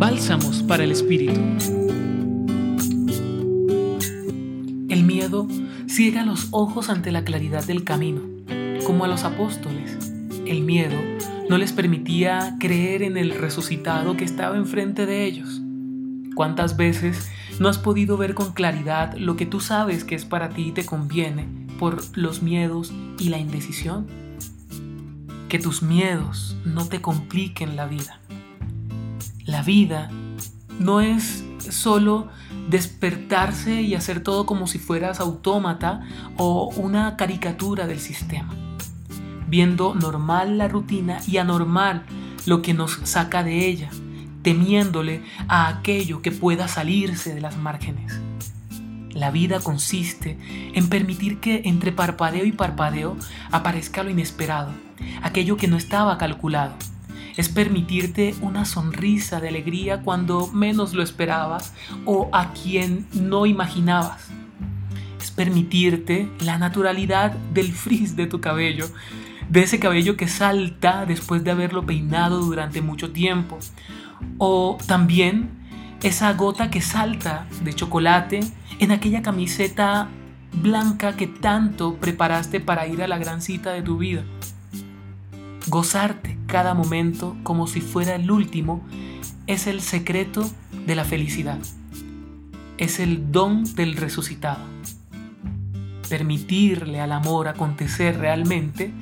Bálsamos para el Espíritu. El miedo ciega los ojos ante la claridad del camino, como a los apóstoles. El miedo no les permitía creer en el resucitado que estaba enfrente de ellos. ¿Cuántas veces no has podido ver con claridad lo que tú sabes que es para ti y te conviene por los miedos y la indecisión? Que tus miedos no te compliquen la vida. La vida no es solo despertarse y hacer todo como si fueras autómata o una caricatura del sistema, viendo normal la rutina y anormal lo que nos saca de ella, temiéndole a aquello que pueda salirse de las márgenes. La vida consiste en permitir que entre parpadeo y parpadeo aparezca lo inesperado, aquello que no estaba calculado es permitirte una sonrisa de alegría cuando menos lo esperabas o a quien no imaginabas. Es permitirte la naturalidad del frizz de tu cabello, de ese cabello que salta después de haberlo peinado durante mucho tiempo. O también esa gota que salta de chocolate en aquella camiseta blanca que tanto preparaste para ir a la gran cita de tu vida. Gozarte cada momento como si fuera el último es el secreto de la felicidad. Es el don del resucitado. Permitirle al amor acontecer realmente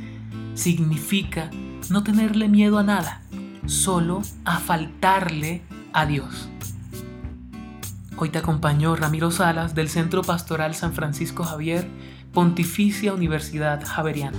significa no tenerle miedo a nada, solo a faltarle a Dios. Hoy te acompañó Ramiro Salas del Centro Pastoral San Francisco Javier, Pontificia Universidad Javeriana.